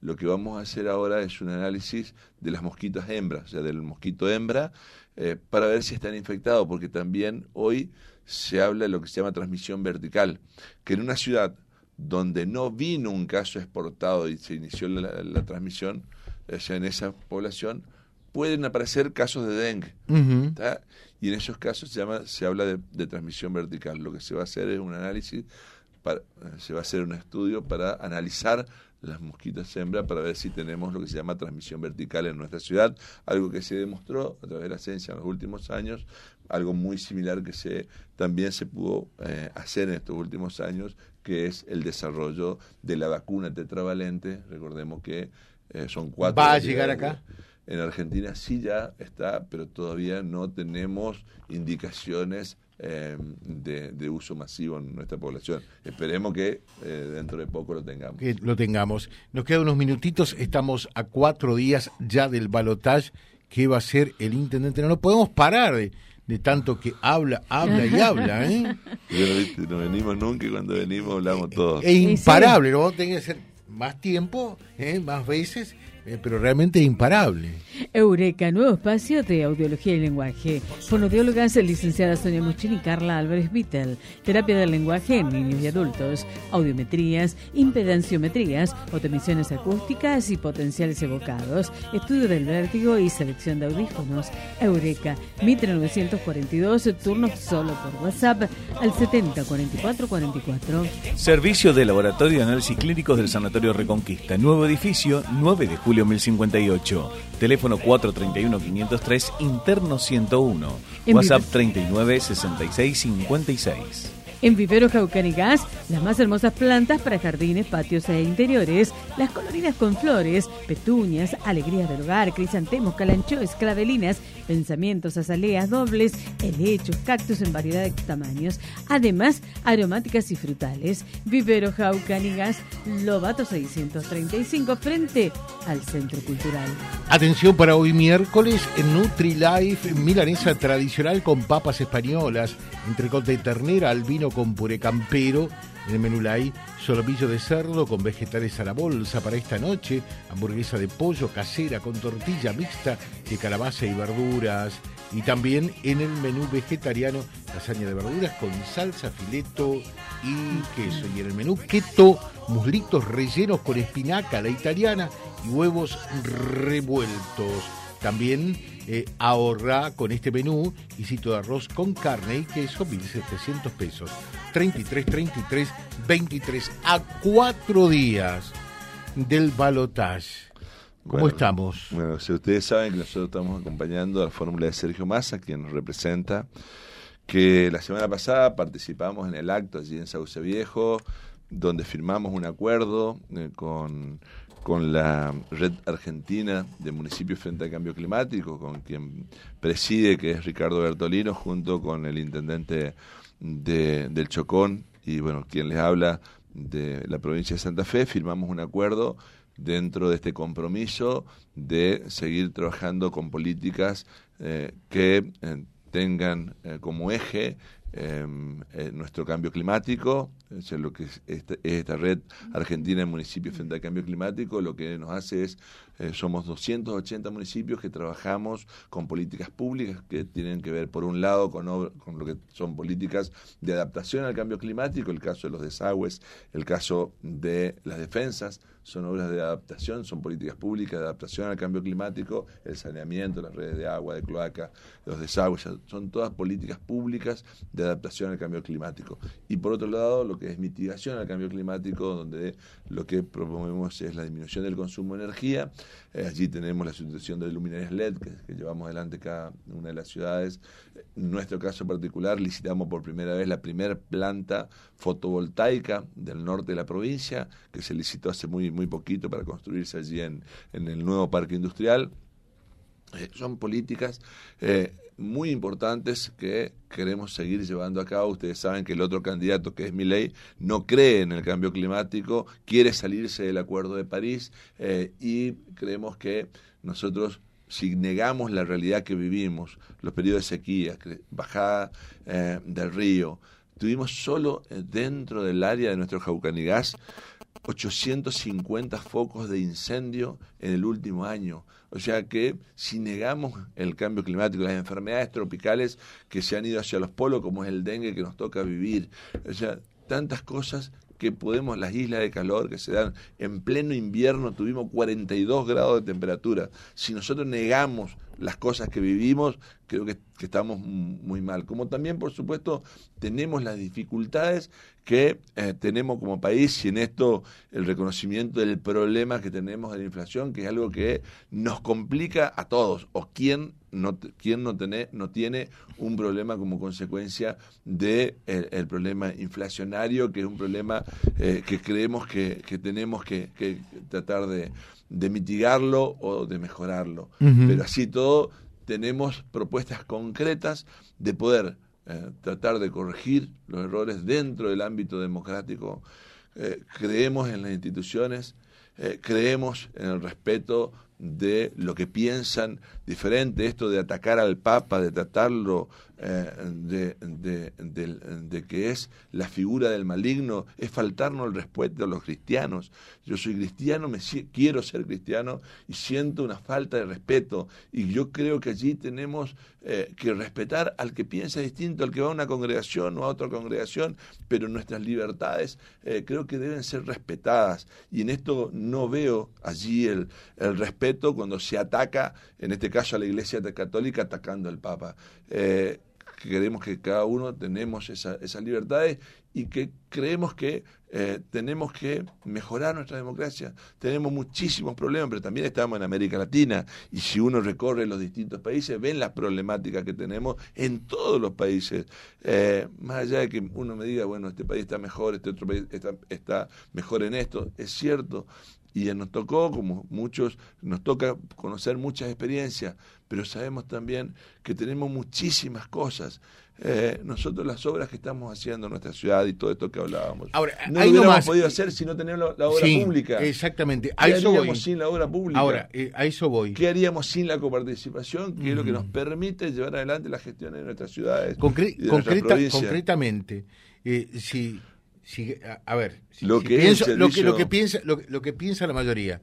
Lo que vamos a hacer ahora es un análisis de las mosquitas hembras, o sea, del mosquito hembra, eh, para ver si están infectados, porque también hoy se habla de lo que se llama transmisión vertical, que en una ciudad donde no vino un caso exportado y se inició la transmisión, en esa población, pueden aparecer casos de dengue. Y en esos casos se, llama, se habla de, transmisión vertical. Lo que se va a hacer es un análisis, para, se va a hacer un estudio para analizar las mosquitas hembra para ver si tenemos lo que se llama transmisión vertical en nuestra ciudad, algo que se demostró a través de la ciencia en los últimos años, algo muy similar que se también se pudo eh, hacer en estos últimos años, que es el desarrollo de la vacuna tetravalente. Recordemos que eh, son cuatro. ¿Va a llegar acá? En Argentina sí ya está, pero todavía no tenemos indicaciones eh, de, uso masivo en nuestra población. Esperemos que eh, dentro de poco lo tengamos. Que lo tengamos. Nos quedan unos minutitos, estamos a cuatro días ya del balotaje que va a ser el intendente. No nos podemos parar de, tanto que habla, habla y habla. ¿eh? no, venimos nunca y cuando venimos hablamos todos. Es imparable, ¿no? Tiene que ser más tiempo, ¿eh? más veces, eh, pero realmente imparable. Eureka, nuevo espacio de audiología y lenguaje. Fonodiólogas licenciada Sonia Muchín y Carla Álvarez Vittel. Terapia del lenguaje en niños y adultos. Audiometrías, impedanciometrías, autoemisiones acústicas y potenciales evocados. Estudio del vértigo y selección de audífonos. Eureka, Mitre 942, turnos solo por WhatsApp al 70 44 44. Servicio de Laboratorio de Análisis Clínicos del Sanatorio Reconquista. Nuevo edificio, 9 de julio 1058. Teléfono 431-503, interno 101. WhatsApp 39 66 56. En Vivero Caucanigas, las más hermosas plantas para jardines, patios e interiores, las coloridas con flores, petuñas, alegrías del hogar, crisantemos, calanchoes, clavelinas, pensamientos, azaleas dobles, helechos, cactus en variedad de tamaños, además aromáticas y frutales. Vivero Jaucanigas, Lobato 635 frente al Centro Cultural. Atención para hoy miércoles NutriLife, milanesa tradicional con papas españolas, entrecot de ternera al vino con puré campero. En el menú hay solomillo de cerdo con vegetales a la bolsa para esta noche, hamburguesa de pollo casera con tortilla mixta de calabaza y verduras. Y también en el menú vegetariano, lasaña de verduras con salsa, fileto y queso. Y en el menú keto, muslitos rellenos con espinaca, la italiana, y huevos revueltos. También eh, ahorra con este menú y sitio de arroz con carne y queso, 1.700 pesos. 33, 33, 23 a cuatro días del balotage. ¿Cómo estamos? Bueno, si ustedes saben que nosotros estamos acompañando a la fórmula de Sergio Massa, quien nos representa, que la semana pasada participamos en el acto allí en Sauce Viejo, donde firmamos un acuerdo eh, con con la Red Argentina de Municipios frente al Cambio Climático, con quien preside, que es Ricardo Bertolino, junto con el intendente de, del Chocón y, bueno, quien les habla de la provincia de Santa Fe, firmamos un acuerdo dentro de este compromiso de seguir trabajando con políticas eh, que eh, tengan eh, como eje nuestro cambio climático, es lo que es esta, red argentina de municipios frente al cambio climático, lo que nos hace es, eh, somos 280 municipios que trabajamos con políticas públicas que tienen que ver, por un lado, con, con lo que son políticas de adaptación al cambio climático, el caso de los desagües, el caso de las defensas, son obras de adaptación, son políticas públicas de adaptación al cambio climático, el saneamiento, las redes de agua, de cloaca, los desagües, son todas políticas públicas de adaptación al cambio climático. Y por otro lado, lo que es mitigación al cambio climático, donde lo que promovemos es la disminución del consumo de energía. Eh, allí tenemos la sustitución de luminarias LED que, llevamos adelante cada una de las ciudades. En nuestro caso particular, licitamos por primera vez la primera planta fotovoltaica del norte de la provincia, que se licitó hace muy, muy poquito para construirse allí en, en el nuevo parque industrial. Eh, son políticas eh, muy importantes que queremos seguir llevando a cabo. Ustedes saben que el otro candidato, que es ley no cree en el cambio climático, quiere salirse del Acuerdo de París eh, y creemos que nosotros si negamos la realidad que vivimos, los periodos de sequía, bajada del río, tuvimos solo dentro del área de nuestro Jaucanigas 850 focos de incendio en el último año. O sea que si negamos el cambio climático, las enfermedades tropicales que se han ido hacia los polos, como es el dengue que nos toca vivir, o sea, tantas cosas que podemos, las islas de calor que se dan en pleno invierno, tuvimos 42 grados de temperatura. Si nosotros negamos las cosas que vivimos, creo que, estamos muy mal. Como también, por supuesto, tenemos las dificultades que eh, tenemos como país y en esto el reconocimiento del problema que tenemos de la inflación, que es algo que nos complica a todos, o quién no, quién no, tiene, no tiene un problema como consecuencia del de el, problema inflacionario, que es un problema eh, que creemos que, tenemos que, tratar de, mitigarlo o de mejorarlo. Pero así todo, tenemos propuestas concretas de poder eh, tratar de corregir los errores dentro del ámbito democrático. Eh, creemos en las instituciones, creemos en el respeto de lo que piensan diferente, esto de atacar al Papa, de tratarlo eh, de, de, que es la figura del maligno, es faltarnos el respeto a los cristianos. Yo soy cristiano, me quiero ser cristiano y siento una falta de respeto. Y yo creo que allí tenemos eh, que respetar al que piensa distinto, al que va a una congregación o a otra congregación, pero nuestras libertades eh, creo que deben ser respetadas. Y en esto no veo allí el, el respeto cuando se ataca, en este caso a la Iglesia Católica, atacando al Papa que queremos que cada uno tenemos esa, esas libertades y que creemos que eh, tenemos que mejorar nuestra democracia. Tenemos muchísimos problemas, pero también estamos en América Latina y si uno recorre los distintos países, ven las problemáticas que tenemos en todos los países. Eh, más allá de que uno me diga, bueno, este país está mejor, este otro país está mejor en esto, es cierto, y nos tocó, como muchos, nos toca conocer muchas experiencias, pero sabemos también que tenemos muchísimas cosas. Eh, nosotros las obras que estamos haciendo en nuestra ciudad y todo esto que hablábamos, Ahora, no lo hubiéramos nomás- podido hacer si no teníamos la, la obra Sí, pública. Exactamente. ¿Qué A eso haríamos voy. sin la obra pública? Ahora, eh, a eso voy. ¿Qué haríamos sin la coparticipación? Que es lo que nos permite llevar adelante la gestión de nuestras ciudades. Concre- y de nuestras concreta- provincias. concretamente, eh, si, si- a, a ver, si- Lo si que pienso- lo, que, lo que piensa, lo, que- lo que piensa la mayoría,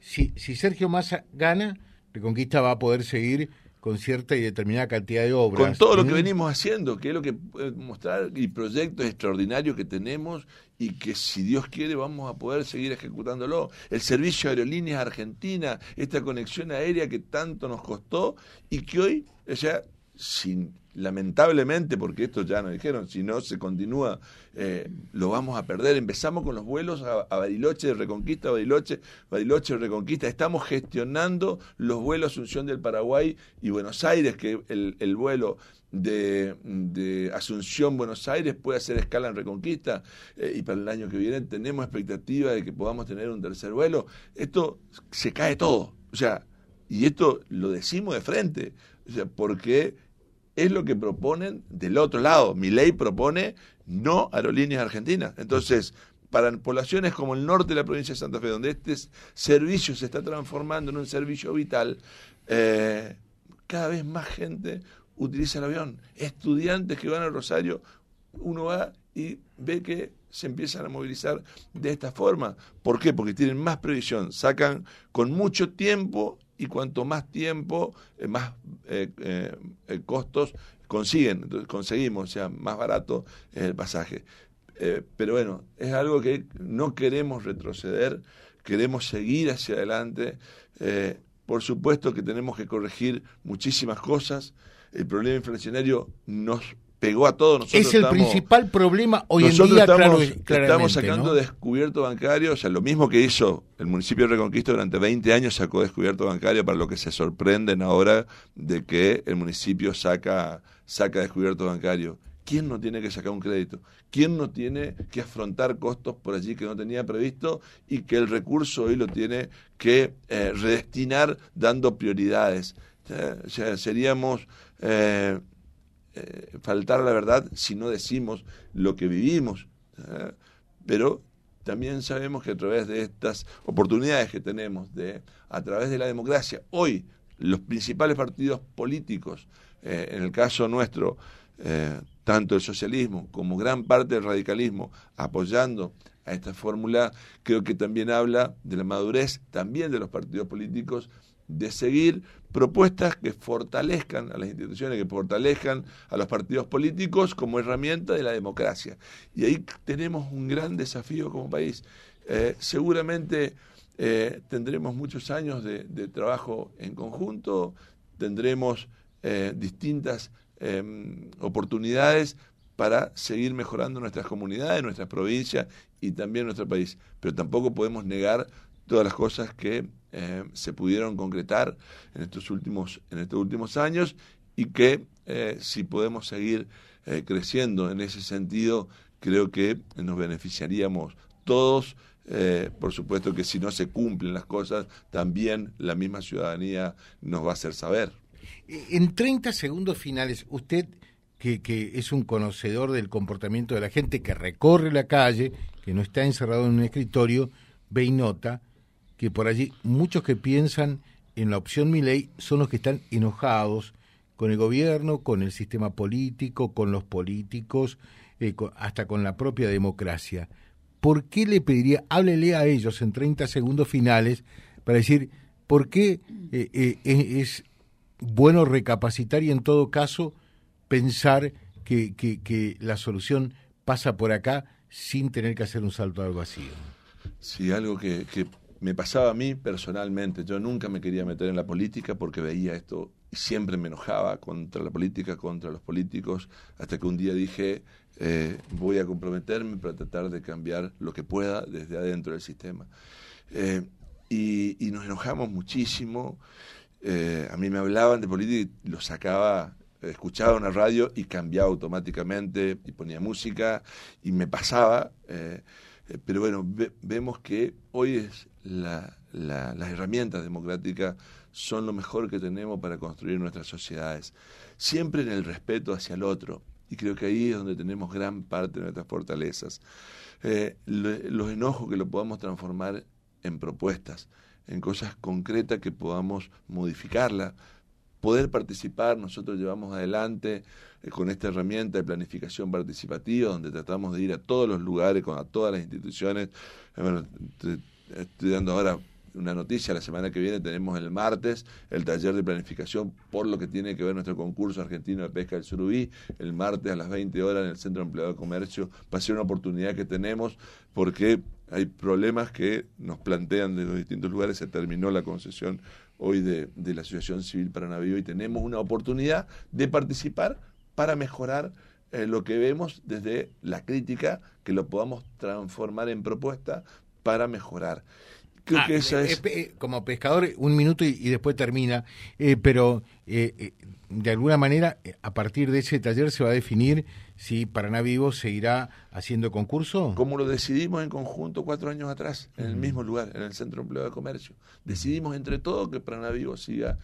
si, si Sergio Massa gana, Reconquista va a poder seguir con cierta y determinada cantidad de obras. Con todo lo que ¿Mm? venimos haciendo, que es lo que puede mostrar y proyectos extraordinarios que tenemos y que si Dios quiere vamos a poder seguir ejecutándolo. El servicio de aerolíneas argentina, esta conexión aérea que tanto nos costó y que hoy, o sea, sin, lamentablemente, porque esto ya nos dijeron, si no se continúa, eh, lo vamos a perder. Empezamos con los vuelos a, a Bariloche Reconquista, Bariloche, Bariloche Reconquista. Estamos gestionando los vuelos Asunción del Paraguay y Buenos Aires, que el, el vuelo de, de Asunción Buenos Aires puede hacer escala en Reconquista eh, y para el año que viene tenemos expectativa de que podamos tener un tercer vuelo. Esto se cae todo. O sea, y esto lo decimos de frente, o sea, porque es lo que proponen del otro lado. Mi ley propone no aerolíneas argentinas. Entonces, para poblaciones como el norte de la provincia de Santa Fe, donde este servicio se está transformando en un servicio vital, eh, cada vez más gente utiliza el avión. Estudiantes que van al Rosario, uno va y ve que se empiezan a movilizar de esta forma. ¿Por qué? Porque tienen más previsión, sacan con mucho tiempo y cuanto más tiempo, eh, más eh, eh, costos consiguen, entonces conseguimos, o sea, más barato es el pasaje. Pero bueno, es algo que no queremos retroceder, queremos seguir hacia adelante. Por supuesto que tenemos que corregir muchísimas cosas. El problema inflacionario nos pegó a todos nosotros. Es el estamos- principal problema hoy en día, estamos, claro, estamos sacando ¿no? descubierto bancario, o sea, lo mismo que hizo el municipio de Reconquista durante 20 años sacó descubierto bancario, para lo que se sorprenden ahora de que el municipio saca, saca descubierto bancario. ¿Quién no tiene que sacar un crédito? ¿Quién no tiene que afrontar costos por allí que no tenía previsto y que el recurso hoy lo tiene que eh, redestinar dando prioridades? O sea, seríamos eh, eh, faltar a la verdad si no decimos lo que vivimos. ¿eh? Pero también sabemos que a través de estas oportunidades que tenemos, de, a través de la democracia, hoy los principales partidos políticos, eh, en el caso nuestro, tanto el socialismo como gran parte del radicalismo, apoyando a esta fórmula, creo que también habla de la madurez también de los partidos políticos de seguir propuestas que fortalezcan a las instituciones, que fortalezcan a los partidos políticos como herramienta de la democracia. Y ahí tenemos un gran desafío como país. Eh, seguramente eh, tendremos muchos años de, trabajo en conjunto, tendremos eh, distintas eh, oportunidades para seguir mejorando nuestras comunidades, nuestras provincias y también nuestro país. Pero tampoco podemos negar todas las cosas que eh, se pudieron concretar en estos últimos, en estos últimos años y que eh, si podemos seguir eh, creciendo en ese sentido, creo que nos beneficiaríamos todos. Por supuesto que si no se cumplen las cosas, también la misma ciudadanía nos va a hacer saber. En 30 segundos finales, usted, que es un conocedor del comportamiento de la gente que recorre la calle, que no está encerrado en un escritorio, ve y nota que por allí muchos que piensan en la opción Milei son los que están enojados con el gobierno, con el sistema político, con los políticos, eh, hasta con la propia democracia. ¿Por qué le pediría, háblele a ellos en 30 segundos finales para decir por qué eh, eh, es, bueno recapacitar y en todo caso pensar que, la solución pasa por acá sin tener que hacer un salto al vacío? Sí, algo que me pasaba a mí personalmente. Yo nunca me quería meter en la política porque veía esto y siempre me enojaba contra la política, contra los políticos, hasta que un día dije, eh, voy a comprometerme para tratar de cambiar lo que pueda desde adentro del sistema. Eh, y, nos enojamos muchísimo. Eh, a mí me hablaban de política y lo sacaba, escuchaba una radio y cambiaba automáticamente y ponía música y me pasaba. pero bueno, vemos que hoy es la, las herramientas democráticas son lo mejor que tenemos para construir nuestras sociedades, siempre en el respeto hacia el otro. Y creo que ahí es donde tenemos gran parte de nuestras fortalezas. Eh, los enojos que lo podamos transformar en propuestas, en cosas concretas que podamos modificarla, poder participar. Nosotros llevamos adelante eh, con esta herramienta de planificación participativa, donde tratamos de ir a todos los lugares, con, a todas las instituciones. Eh, estoy dando ahora una noticia, la semana que viene tenemos el martes el taller de planificación por lo que tiene que ver nuestro concurso argentino de pesca del surubí, el martes a las 20 horas en el Centro de Empleado de Comercio, va a ser una oportunidad que tenemos porque hay problemas que nos plantean de los distintos lugares, se terminó la concesión hoy de, la Asociación Civil para Navío y tenemos una oportunidad de participar para mejorar eh, lo que vemos desde la crítica, que lo podamos transformar en propuesta para mejorar. Creo ah, que esa eh, es... Eh, como pescador, un minuto y, después termina, eh, pero de alguna manera, a partir de ese taller se va a definir si Paraná Vivo seguirá haciendo concurso. Como lo decidimos en conjunto cuatro años atrás, en el mismo lugar, en el Centro de Empleo de Comercio. Decidimos entre todos que Paraná Vivo siga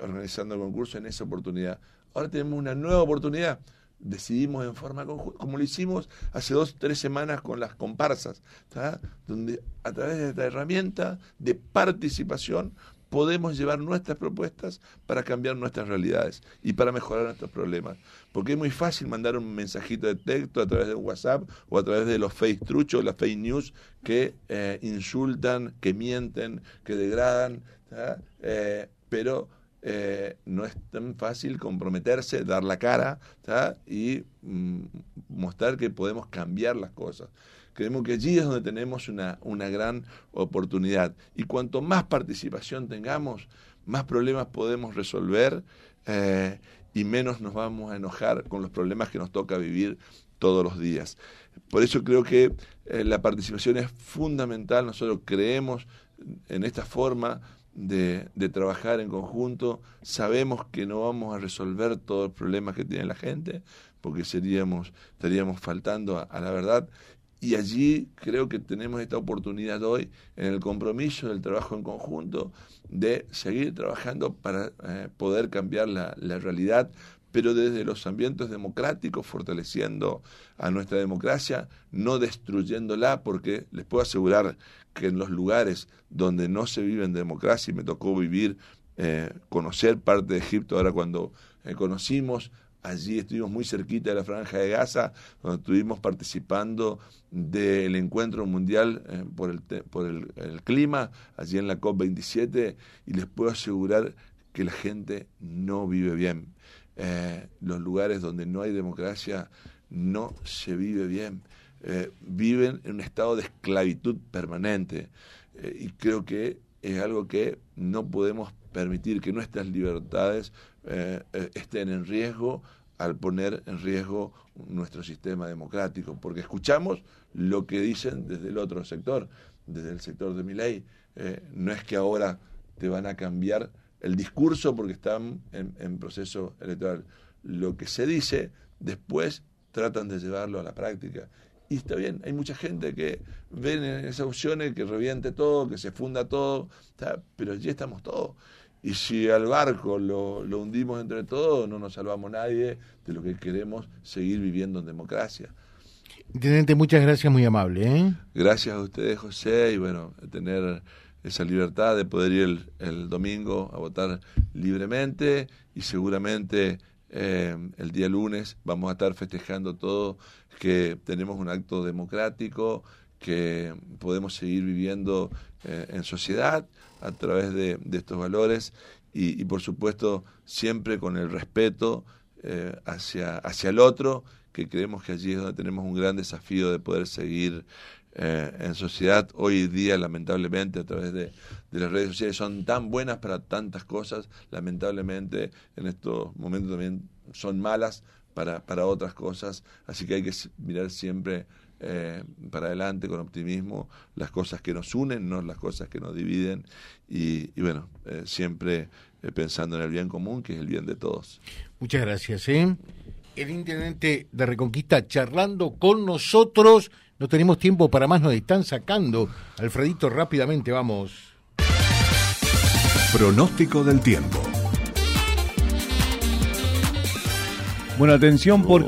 organizando el concurso en esa oportunidad. Ahora tenemos una nueva oportunidad decidimos en forma conjunta, como lo hicimos hace dos, tres semanas con las comparsas, donde a través de esta herramienta de participación podemos llevar nuestras propuestas para cambiar nuestras realidades y para mejorar nuestros problemas. Porque es muy fácil mandar un mensajito de texto a través de WhatsApp o a través de los face truchos, las fake news que eh, insultan, que mienten, que degradan, eh, pero eh, no es tan fácil comprometerse, dar la cara y mm, mostrar que podemos cambiar las cosas. Creemos que allí es donde tenemos una, una gran oportunidad. Y cuanto más participación tengamos, más problemas podemos resolver eh, y menos nos vamos a enojar con los problemas que nos toca vivir todos los días. Por eso creo que eh, la participación es fundamental. Nosotros creemos en esta forma de, trabajar en conjunto. Sabemos que no vamos a resolver todos los problemas que tiene la gente, porque seríamos, estaríamos faltando a, la verdad. Y allí creo que tenemos esta oportunidad hoy, en el compromiso del trabajo en conjunto, de seguir trabajando para eh, poder cambiar la, la realidad, pero desde los ambientes democráticos, fortaleciendo a nuestra democracia, no destruyéndola, porque les puedo asegurar que en los lugares donde no se vive en democracia, y me tocó vivir, eh, conocer parte de Egipto, ahora cuando eh, conocimos, allí estuvimos muy cerquita de la franja de Gaza, donde estuvimos participando del encuentro mundial eh, por, el, por el, clima, allí en la COP27, y les puedo asegurar que la gente no vive bien. los lugares donde no hay democracia no se vive bien. Eh, viven en un estado de esclavitud permanente. Eh, y creo que es algo que no podemos permitir que nuestras libertades eh, estén en riesgo al poner en riesgo nuestro sistema democrático, porque escuchamos lo que dicen desde el otro sector, desde el sector de mi ley. no es que ahora te van a cambiar el discurso porque están en, en proceso electoral. Lo que se dice, después tratan de llevarlo a la práctica y está bien, hay mucha gente que ve en esas opciones que reviente todo, que se funda todo, pero allí estamos todos. Y si al barco lo, lo, hundimos entre todos, no nos salvamos nadie de lo que queremos seguir viviendo en democracia. Intendente, muchas gracias, muy amable. ¿eh? Gracias a ustedes, José, y bueno, tener esa libertad de poder ir el, el domingo a votar libremente y seguramente eh, el día lunes vamos a estar festejando todo, que tenemos un acto democrático, que podemos seguir viviendo eh, en sociedad a través de, estos valores y, por supuesto siempre con el respeto eh, hacia, hacia el otro que creemos que allí es donde tenemos un gran desafío de poder seguir eh, en sociedad hoy día, lamentablemente, a través de, las redes sociales, son tan buenas para tantas cosas, lamentablemente en estos momentos también son malas para, para otras cosas, así que hay que mirar siempre eh, para adelante con optimismo las cosas que nos unen, no las cosas que nos dividen, y, bueno, eh, siempre pensando en el bien común, que es el bien de todos. Muchas gracias. El intendente de Reconquista charlando con nosotros. No tenemos tiempo para más, nos están sacando. Alfredito, rápidamente vamos. Pronóstico del tiempo. Bueno, atención porque...